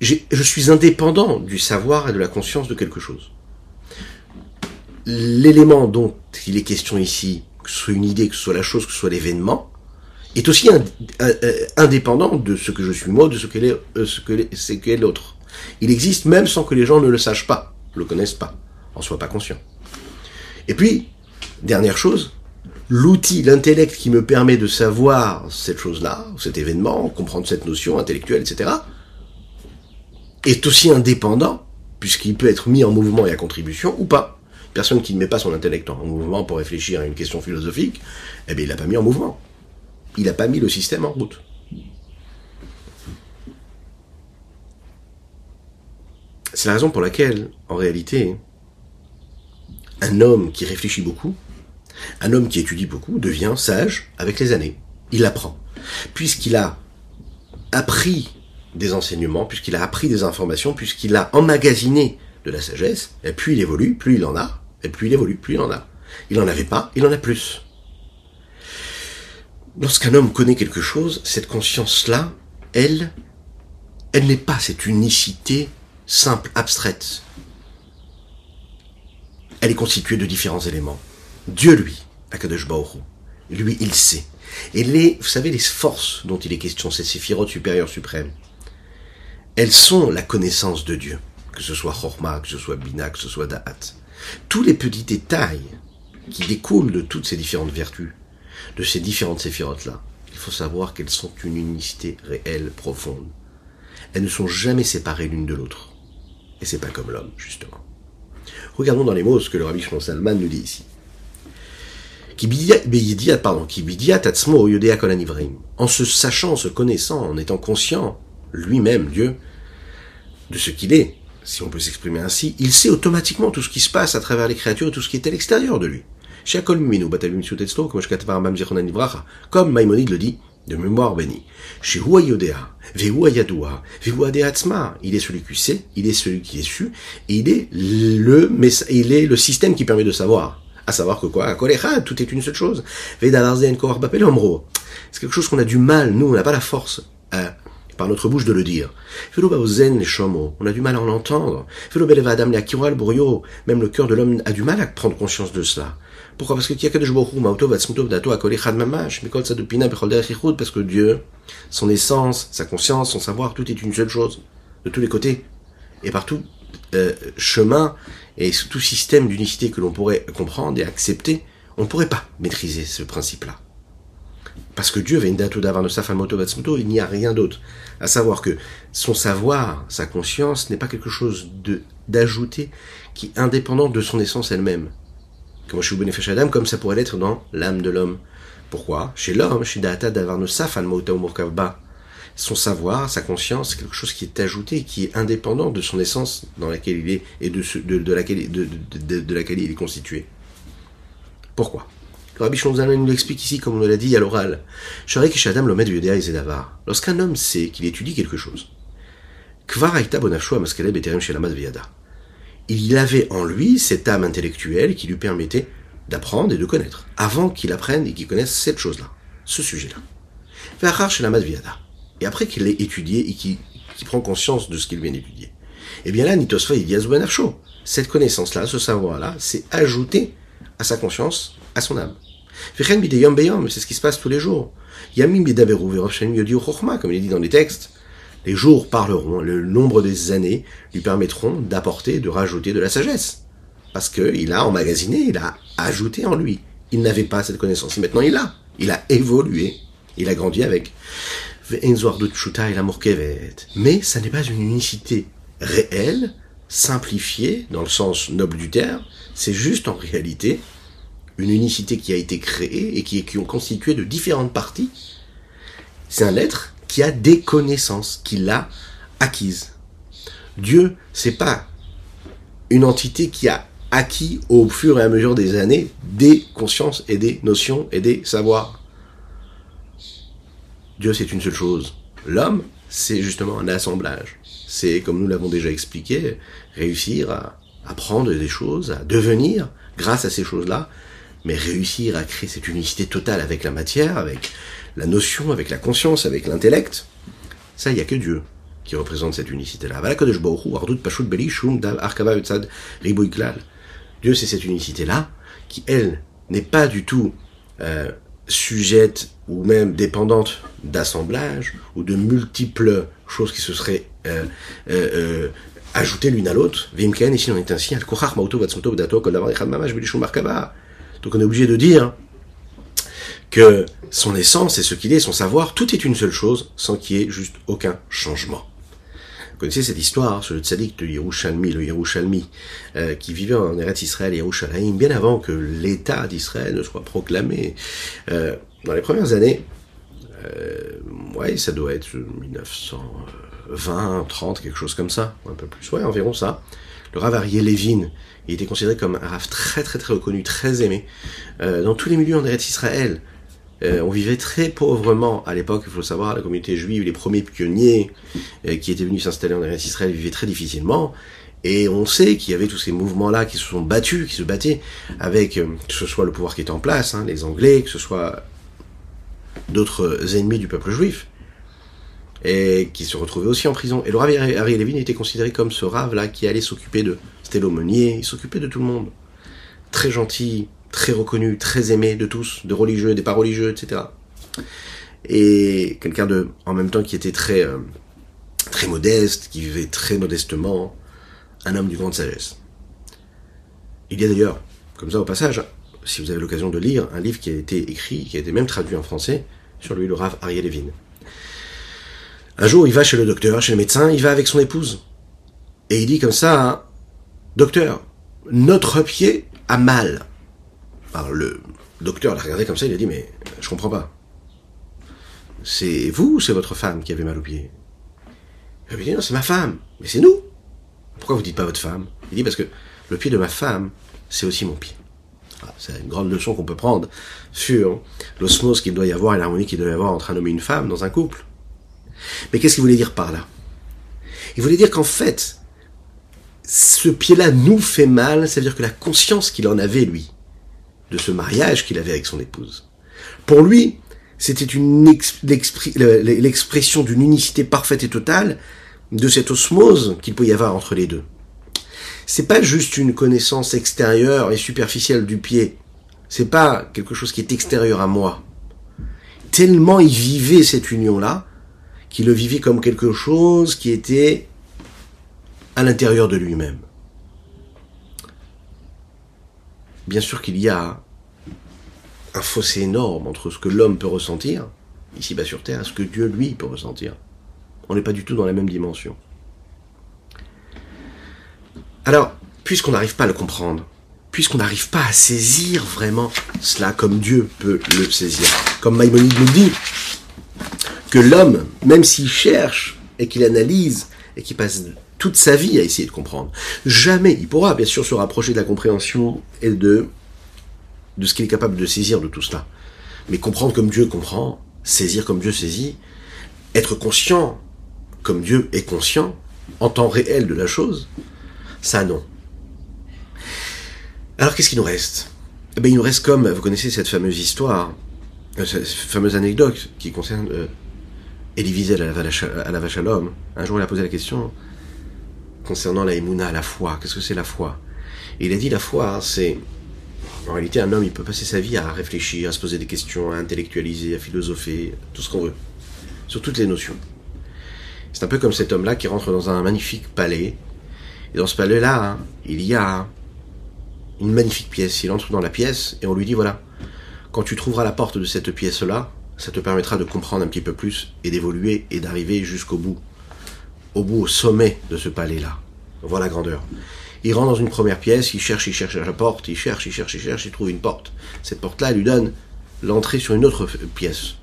Je suis indépendant du savoir et de la conscience de quelque chose. l'élément dont il est question ici, que ce soit une idée, que ce soit la chose, que ce soit l'événement, est aussi indépendant de ce que je suis moi, de ce qu'est euh, ce que c'est qu'est l'autre. Il existe même sans que les gens ne le sachent pas, le connaissent pas, en soient pas conscients. Et puis, dernière chose, l'outil, l'intellect qui me permet de savoir cette chose-là, cet événement, comprendre cette notion intellectuelle, etc., est aussi indépendant, puisqu'il peut être mis en mouvement et à contribution ou pas. Personne qui ne met pas son intellect en mouvement pour réfléchir à une question philosophique, eh bien, il l'a pas mis en mouvement il n'a pas mis le système en route. C'est la raison pour laquelle, en réalité, un homme qui réfléchit beaucoup, un homme qui étudie beaucoup, devient sage avec les années. Il apprend. Puisqu'il a appris des enseignements, puisqu'il a appris des informations, puisqu'il a emmagasiné de la sagesse, et plus il évolue, plus il en a, et plus il évolue, plus il en a. Il n'en avait pas, il en a plus. Lorsqu'un homme connaît quelque chose, cette conscience-là, elle, elle n'est pas cette unicité simple, abstraite. Elle est constituée de différents éléments. Dieu, lui, Akadosh Baoru, lui, il sait. Et les, vous savez, les forces dont il est question, ces séphirotes supérieures suprêmes, elles sont la connaissance de Dieu. Que ce soit Chorma, que ce soit Bina, que ce soit Da'at. Tous les petits détails qui découlent de toutes ces différentes vertus de ces différentes séphirotes-là, il faut savoir qu'elles sont une unicité réelle, profonde. Elles ne sont jamais séparées l'une de l'autre. Et c'est pas comme l'homme, justement. Regardons dans les mots ce que le rabbi Shimon Salman nous dit ici. En se sachant, en se connaissant, en étant conscient, lui-même, Dieu, de ce qu'il est, si on peut s'exprimer ainsi, il sait automatiquement tout ce qui se passe à travers les créatures, tout ce qui est à l'extérieur de lui. Comme Maïmonide le dit, de mémoire bénie. Il est celui qui sait, il est celui qui est su, et il est le, il est le système qui permet de savoir. À savoir que quoi, tout est une seule chose. C'est quelque chose qu'on a du mal, nous, on n'a pas la force, euh, par notre bouche de le dire. On a du mal à en entendre. Même le cœur de l'homme a du mal à prendre conscience de cela. Pourquoi? Parce que parce que Dieu, son essence, sa conscience, son savoir, tout est une seule chose, de tous les côtés, et par tout euh, chemin et tout système d'unicité que l'on pourrait comprendre et accepter, on ne pourrait pas maîtriser ce principe-là. Parce que Dieu, il n'y a rien d'autre. À savoir que son savoir, sa conscience n'est pas quelque chose d'ajouté qui est indépendant de son essence elle-même comme je suis Adam, comme ça pourrait l'être dans l'âme de l'homme. Pourquoi? Chez l'homme, chez Data son savoir, sa conscience, c'est quelque chose qui est ajouté, qui est indépendant de son essence dans laquelle il est et de, de, laquelle, il est constitué. Pourquoi? Le Rabbi Shonzana nous l'explique ici, comme on l'a dit à l'oral. Lorsqu'un homme sait qu'il étudie quelque chose, il avait en lui cette âme intellectuelle qui lui permettait d'apprendre et de connaître, avant qu'il apprenne et qu'il connaisse cette chose-là, ce sujet-là. Et après qu'il l'ait étudié et qu'il prend conscience de ce qu'il vient d'étudier, eh bien là, Nitosfa chaud. Cette connaissance-là, ce savoir-là, c'est ajouté à sa conscience, à son âme. C'est ce qui se passe tous les jours. Comme il est dit dans les textes, les jours parleront, le nombre des années lui permettront d'apporter, de rajouter de la sagesse. Parce qu'il a emmagasiné, il a ajouté en lui. Il n'avait pas cette connaissance. Maintenant il l'a. Il a évolué. Il a grandi avec. Mais ça n'est pas une unicité réelle, simplifiée, dans le sens noble du terme. C'est juste en réalité une unicité qui a été créée et qui est qui ont constitué de différentes parties. C'est un être qui a des connaissances, qu'il a acquises. Dieu, c'est pas une entité qui a acquis au fur et à mesure des années des consciences et des notions et des savoirs. Dieu, c'est une seule chose. L'homme, c'est justement un assemblage. C'est, comme nous l'avons déjà expliqué, réussir à apprendre des choses, à devenir, grâce à ces choses-là, mais réussir à créer cette unicité totale avec la matière, avec la notion, avec la conscience, avec l'intellect, ça, il n'y a que Dieu qui représente cette unicité-là. Dieu, c'est cette unicité-là, qui, elle, n'est pas du tout euh, sujette ou même dépendante d'assemblage ou de multiples choses qui se seraient euh, euh, euh ajoutées l'une à l'autre. Ici on est ainsi, donc on est obligé de dire que son essence et ce qu'il est, son savoir, tout est une seule chose, sans qu'il y ait juste aucun changement. Vous connaissez cette histoire sur le tzaddik de Yerushalmi, le Yerushalmi, euh, qui vivait en Eretz Israël, Yerushalayim, bien avant que l'État d'Israël ne soit proclamé. Euh, dans les premières années, euh, ouais, ça doit être 1920, 30, quelque chose comme ça, un peu plus, ouais, environ ça. Le Rav Arié Levin, il était considéré comme un Rav très très très reconnu, très aimé, euh, dans tous les milieux en Eretz Israël. Euh, on vivait très pauvrement à l'époque, il faut savoir, la communauté juive, les premiers pionniers qui étaient venus s'installer en Eretz Israël vivaient très difficilement. Et on sait qu'il y avait tous ces mouvements-là qui se sont battus, qui se battaient avec, que ce soit le pouvoir qui est en place, hein, les Anglais, que ce soit d'autres ennemis du peuple juif, et qui se retrouvaient aussi en prison. Et le Rav Harry Levin était considéré comme ce Rav-là qui allait s'occuper de... C'était l'aumônier, il s'occupait de tout le monde. Très gentil, très reconnu, très aimé de tous, de religieux, des pas religieux, etc. Et quelqu'un de, en même temps, qui était très, euh, très modeste, qui vivait très modestement, un homme du grande sagesse. Il y a d'ailleurs, comme ça au passage, si vous avez l'occasion de lire, un livre qui a été écrit, qui a été même traduit en français, sur lui, le Rav Ariel Levin. Un jour, il va chez le docteur, chez le médecin, il va avec son épouse. Et il dit comme ça, docteur, notre pied a mal. Alors le docteur l'a regardé comme ça, il a dit mais je comprends pas. C'est vous ou c'est votre femme qui avait mal au pied? Il dit non, c'est ma femme. Mais c'est nous. Pourquoi vous dites pas votre femme? Il dit parce que le pied de ma femme, c'est aussi mon pied. C'est une grande leçon qu'on peut prendre sur l'osmose qu'il doit y avoir et l'harmonie qu'il doit y avoir entre un homme et une femme dans un couple. Mais qu'est-ce qu'il voulait dire par là? Il voulait dire qu'en fait, ce pied-là nous fait mal, c'est-à-dire que la conscience qu'il en avait, lui, de ce mariage qu'il avait avec son épouse. Pour lui, c'était l'expression d'une unicité parfaite et totale de cette osmose qu'il peut y avoir entre les deux. C'est pas juste une connaissance extérieure et superficielle du pied. C'est pas quelque chose qui est extérieur à moi. Tellement il vivait cette union-là, qu'il le vivait comme quelque chose qui était à l'intérieur de lui-même. Bien sûr qu'il y a un fossé énorme entre ce que l'homme peut ressentir, ici-bas sur Terre, et ce que Dieu, lui, peut ressentir. On n'est pas du tout dans la même dimension. Alors, puisqu'on n'arrive pas à le comprendre, puisqu'on n'arrive pas à saisir vraiment cela comme Dieu peut le saisir, comme Maïmonide nous dit, que l'homme, même s'il cherche et qu'il analyse et qu'il passe toute sa vie à essayer de comprendre, jamais il pourra bien sûr se rapprocher de la compréhension et de de ce qu'il est capable de saisir de tout cela. Mais comprendre comme Dieu comprend, saisir comme Dieu saisit, être conscient comme Dieu est conscient, en temps réel de la chose, ça non. Alors qu'est-ce qu'il nous reste? Eh bien, Il nous reste comme, vous connaissez cette fameuse histoire, euh, cette fameuse anecdote qui concerne euh, Elie Wiesel à la, vache à l'homme. Un jour, il a posé la question concernant la émouna, la foi. Qu'est-ce que c'est la foi? Et il a dit la foi, c'est en réalité, un homme, il peut passer sa vie à réfléchir, à se poser des questions, à intellectualiser, à philosopher, tout ce qu'on veut, sur toutes les notions. C'est un peu comme cet homme-là qui rentre dans un magnifique palais. Et dans ce palais-là, il y a une magnifique pièce. Il entre dans la pièce et on lui dit, voilà, quand tu trouveras la porte de cette pièce-là, ça te permettra de comprendre un petit peu plus et d'évoluer et d'arriver jusqu'au bout. Au bout, au sommet de ce palais-là. Voilà la grandeur. Il rentre dans une première pièce, il cherche, il cherche la porte, il cherche, il cherche, il cherche, il trouve une porte. Cette porte-là lui donne l'entrée sur une autre pièce.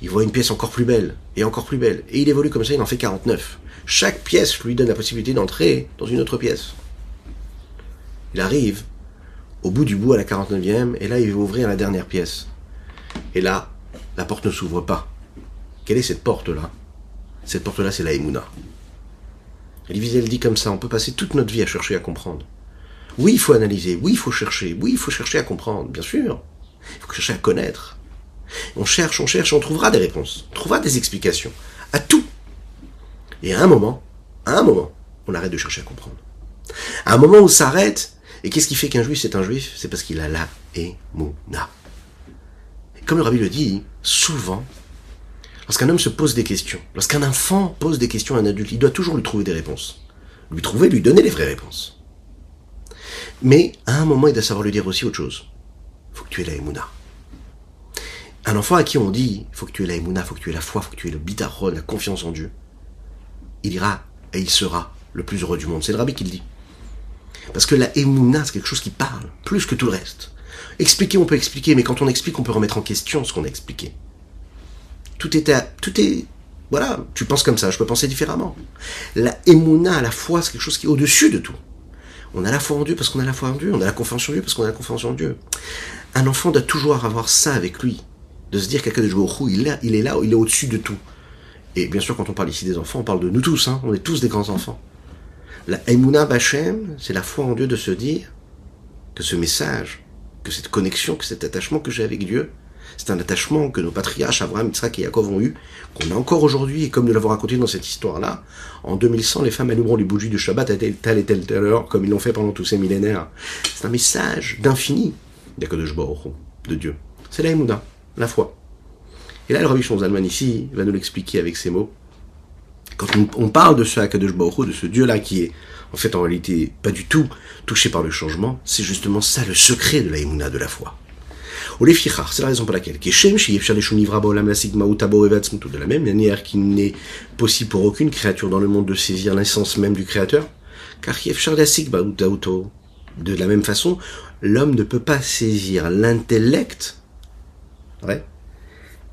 Il voit une pièce encore plus belle, et encore plus belle. Et il évolue comme ça, il en fait 49. Chaque pièce lui donne la possibilité d'entrer dans une autre pièce. Il arrive au bout du bout à la 49e, et là il veut ouvrir la dernière pièce. Et là, la porte ne s'ouvre pas. Quelle est cette porte-là? Cette porte-là, c'est la Emouna. Wiesel dit comme ça, on peut passer toute notre vie à chercher à comprendre. Oui, il faut analyser, oui, il faut chercher, oui, il faut chercher à comprendre, bien sûr. Il faut chercher à connaître. On cherche, on cherche, on trouvera des réponses, on trouvera des explications à tout. Et à un moment, à un moment, on arrête de chercher à comprendre. À un moment où s'arrête Et qu'est-ce qui fait qu'un juif c'est un juif? C'est parce qu'il a la émouna. Comme le rabbi le dit, souvent, lorsqu'un homme se pose des questions, lorsqu'un enfant pose des questions à un adulte, il doit toujours lui trouver des réponses. Lui trouver, lui donner les vraies réponses. Mais à un moment, il doit savoir lui dire aussi autre chose. Faut que tu aies la émouna. Un enfant à qui on dit, faut que tu aies la émouna, faut que tu aies la foi, faut que tu aies le bitachon, la confiance en Dieu, il ira et il sera le plus heureux du monde. C'est le rabbi qui le dit. Parce que la émouna, c'est quelque chose qui parle, plus que tout le reste. Expliquer, on peut expliquer, mais quand on explique, on peut remettre en question ce qu'on a expliqué. Tout est, à, tout est, voilà, tu penses comme ça, je peux penser différemment. La émouna, la foi, c'est quelque chose qui est au-dessus de tout. On a la foi en Dieu parce qu'on a la foi en Dieu, on a la confiance en Dieu parce qu'on a la confiance en Dieu. Un enfant doit toujours avoir ça avec lui, de se dire au il est, il est là, il est au-dessus de tout. Et bien sûr, quand on parle ici des enfants, on parle de nous tous, hein, on est tous des grands enfants. La Emouna Bachem, c'est la foi en Dieu de se dire que ce message, que cette connexion, que cet attachement que j'ai avec Dieu, c'est un attachement que nos patriarches, Abraham, Yitzhak et Yaakov ont eu, qu'on a encore aujourd'hui, et comme nous l'avons raconté dans cette histoire-là, en 2100, les femmes allumeront les bougies de Shabbat à telle, et telle, telle heure, comme ils l'ont fait pendant tous ces millénaires. C'est un message d'infini, de Dieu. C'est la Emouna, la foi. Et là, le Rabbi Zalman ici va nous l'expliquer avec ces mots. Quand on, parle de ce Hakadosh Baruch de ce Dieu-là qui est en fait en réalité pas du tout touché par le changement, c'est justement ça le secret de la Emouna, de la foi. C'est la raison pour laquelle de la même manière qu'il n'est possible pour aucune créature dans le monde de saisir l'essence même du Créateur, car de la même façon, l'homme ne peut pas saisir l'intellect,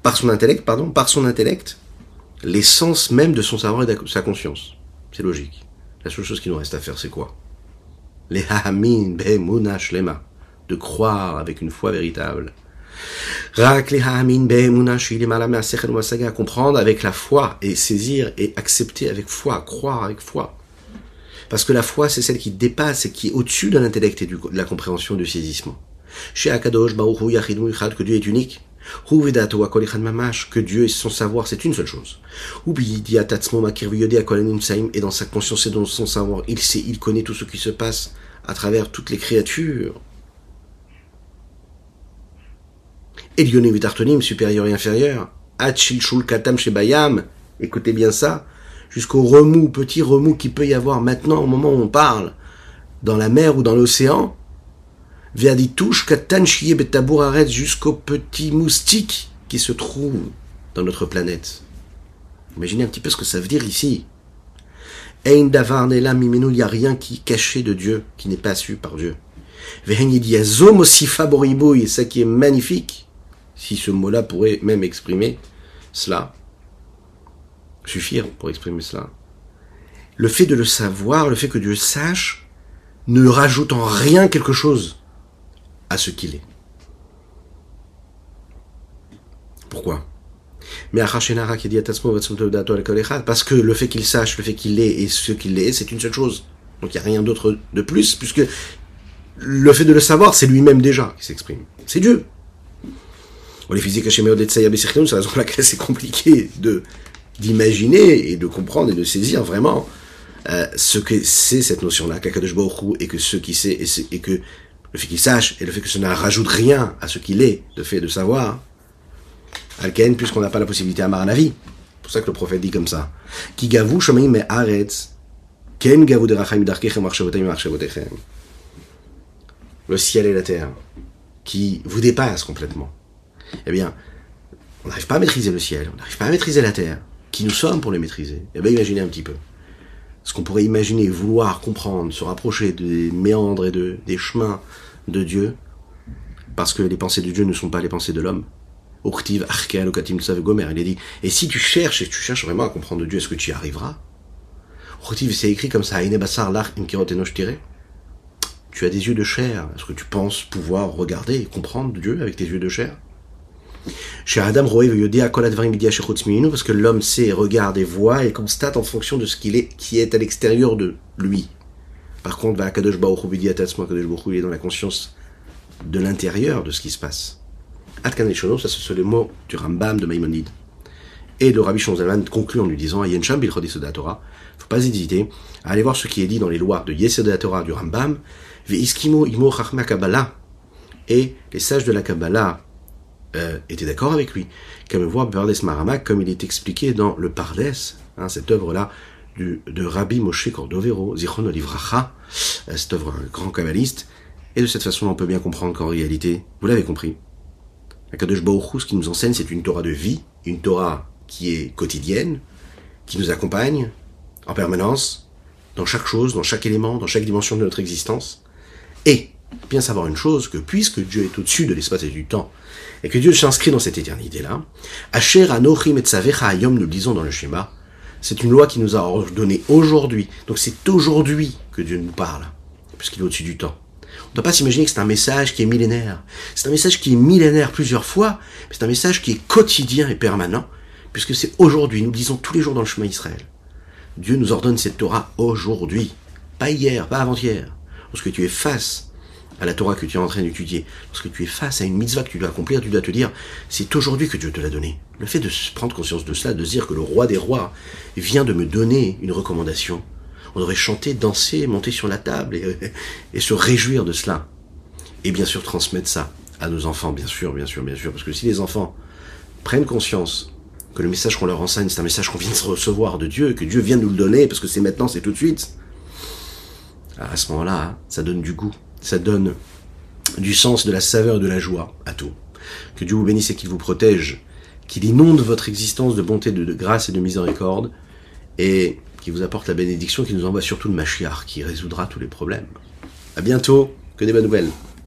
par son intellect, pardon, par son intellect, l'essence même de son savoir et de sa conscience. C'est logique. La seule chose qui nous reste à faire, c'est quoi? Les hamin be'munash lema. De croire avec une foi véritable. Rak les hamin à comprendre avec la foi et saisir et accepter avec foi, croire avec foi. Parce que la foi, c'est celle qui dépasse et qui est au-dessus de l'intellect et de la compréhension du saisissement. Chez Akadosh, Baruch que Dieu est unique, que Dieu et son savoir, c'est une seule chose. Et dans sa conscience et dans son savoir, il sait, il connaît tout ce qui se passe à travers toutes les créatures. Elionim Vitartonim, supérieur et inférieur. Achilchul Katam Shebayam, écoutez bien ça, jusqu'au remous, petit remous qui peut y avoir maintenant au moment où on parle, dans la mer ou dans l'océan, jusqu'au petit moustique qui se trouve dans notre planète. Imaginez un petit peu ce que ça veut dire ici. Ein Davar il n'y a rien qui est de Dieu, qui n'est pas su par Dieu. Ça qui est magnifique, si ce mot-là pourrait même exprimer cela, suffire pour exprimer cela. Le fait de le savoir, le fait que Dieu sache, ne rajoute en rien quelque chose à ce qu'il est. Pourquoi? Parce que le fait qu'il sache, le fait qu'il est et ce qu'il est, c'est une seule chose. Donc il n'y a rien d'autre de plus, puisque le fait de le savoir, c'est lui-même déjà qui s'exprime. C'est Dieu. les physiques c'est la raison pour laquelle c'est compliqué de d'imaginer et de comprendre et de saisir vraiment euh, ce que c'est cette notion-là, et que ce qui sait et que le fait qu'il sache et le fait que cela ne rajoute rien à ce qu'il est, le fait de savoir, Alken, puisqu'on n'a pas la possibilité à avis. C'est pour ça que le prophète dit comme ça. Gavu me aretz, ken gavu de Le ciel et la terre, qui vous dépassent complètement. Eh bien, on n'arrive pas à maîtriser le ciel, on n'arrive pas à maîtriser la terre. Qui nous sommes pour les maîtriser? Eh bien, imaginez un petit peu. Ce qu'on pourrait imaginer, vouloir comprendre, se rapprocher des méandres et de, des chemins de Dieu, parce que les pensées de Dieu ne sont pas les pensées de l'homme. Il est dit, et si tu cherches, et tu cherches vraiment à comprendre Dieu, est-ce que tu y arriveras? C'est écrit comme ça, tu as des yeux de chair, est-ce que tu penses pouvoir regarder et comprendre Dieu avec tes yeux de chair? Parce que l'homme sait, regarde et voit et constate en fonction de ce qu'il est, qui est à l'extérieur de lui. Par contre, Akadosh il est dans la conscience de l'intérieur de ce qui se passe. Atkan ça ce sont les mots du Rambam de Maïmonide. Et le Rabbi Shonzalman conclut en lui disant, Yensham Torah, faut pas hésiter à aller voir ce qui est dit dans les lois de Yesod Torah du Rambam, Ve'iskimo imo chachma Kabbalah. Et les sages de la Kabbalah euh, étaient d'accord avec lui. Voir Pardes Maramak, comme il est expliqué dans le Pardes, hein, cette œuvre-là de Rabbi Moshe Cordovero, Zichron Olivracha, euh, cette œuvre un grand kabbaliste. Et de cette façon, on peut bien comprendre qu'en réalité, vous l'avez compris, Akadosh Baruch ce qui nous enseigne, c'est une Torah de vie, une Torah qui est quotidienne, qui nous accompagne en permanence, dans chaque chose, dans chaque élément, dans chaque dimension de notre existence. Et bien savoir une chose, que puisque Dieu est au-dessus de l'espace et du temps, et que Dieu s'inscrit dans cette éternité-là, Asher Anochim et Ayom, nous le disons dans le schéma, c'est une loi qui nous a ordonné aujourd'hui. Donc c'est aujourd'hui que Dieu nous parle, puisqu'il est au-dessus du temps. On ne doit pas s'imaginer que c'est un message qui est millénaire. C'est un message qui est millénaire plusieurs fois, mais c'est un message qui est quotidien et permanent, puisque c'est aujourd'hui, nous le disons tous les jours dans le chemin Israël. Dieu nous ordonne cette Torah aujourd'hui, pas hier, pas avant-hier. Lorsque tu es face à la Torah que tu es en train d'étudier, lorsque tu es face à une mitzvah que tu dois accomplir, tu dois te dire, c'est aujourd'hui que Dieu te l'a donné. Le fait de prendre conscience de cela, de dire que le roi des rois vient de me donner une recommandation, on devrait chanter, danser, monter sur la table et, se réjouir de cela. Et bien sûr transmettre ça à nos enfants, bien sûr, bien sûr, bien sûr. Parce que si les enfants prennent conscience que le message qu'on leur enseigne, c'est un message qu'on vient de recevoir de Dieu, que Dieu vient de nous le donner, parce que c'est maintenant, c'est tout de suite, à ce moment-là, ça donne du goût, ça donne du sens, de la saveur, de la joie à tout. Que Dieu vous bénisse et qu'il vous protège, qu'il inonde votre existence de bonté, de, grâce et de miséricorde, et qui vous apporte la bénédiction, qui nous envoie surtout le Machiar, qui résoudra tous les problèmes. À bientôt, que des bonnes nouvelles.